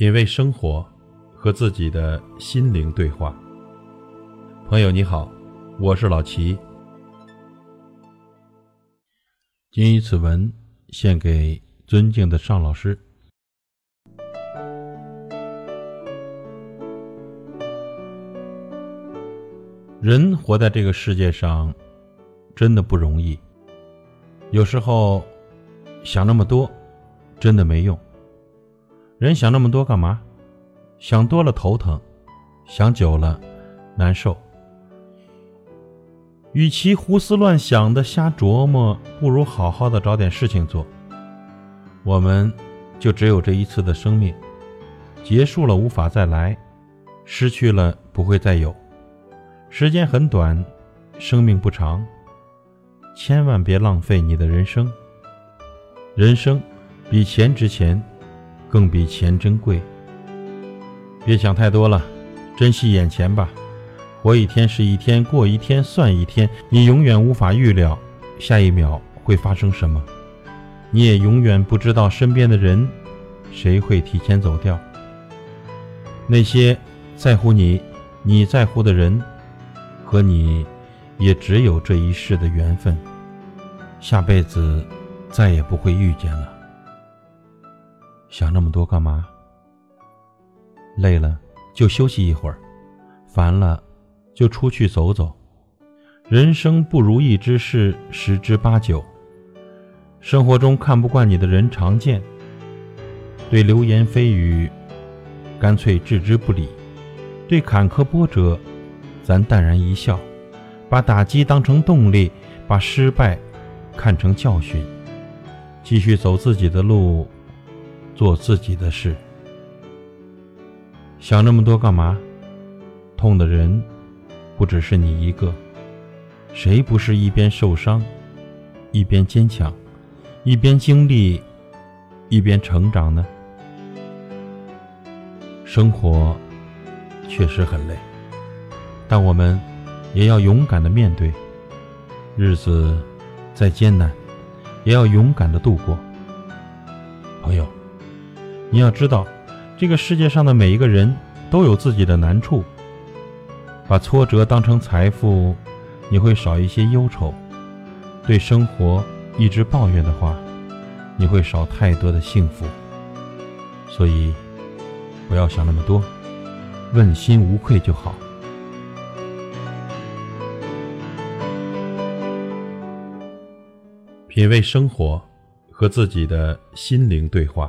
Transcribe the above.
品味生活，和自己的心灵对话。朋友你好，我是老齐。谨以此文献给尊敬的尚老师。人活在这个世界上，真的不容易。有时候想那么多，真的没用。人想那么多干嘛？想多了头疼，想久了难受。与其胡思乱想的瞎琢磨，不如好好的找点事情做。我们就只有这一次的生命，结束了无法再来，失去了不会再有。时间很短，生命不长，千万别浪费你的人生。人生比钱值钱。更比钱珍贵。别想太多了，珍惜眼前吧。活一天是一天，过一天算一天。你永远无法预料下一秒会发生什么，你也永远不知道身边的人谁会提前走掉。那些在乎你、你在乎的人，和你也只有这一世的缘分，下辈子再也不会遇见了。想那么多干嘛？累了就休息一会儿，烦了就出去走走。人生不如意之事十之八九，生活中看不惯你的人常见。对流言蜚语，干脆置之不理；对坎坷波折，咱淡然一笑，把打击当成动力，把失败看成教训，继续走自己的路。做自己的事，想那么多干嘛？痛的人不只是你一个，谁不是一边受伤，一边坚强，一边经历，一边成长呢？生活确实很累，但我们也要勇敢的面对。日子再艰难，也要勇敢的度过。朋友。你要知道，这个世界上的每一个人都有自己的难处。把挫折当成财富，你会少一些忧愁；对生活一直抱怨的话，你会少太多的幸福。所以，不要想那么多，问心无愧就好。品味生活，和自己的心灵对话。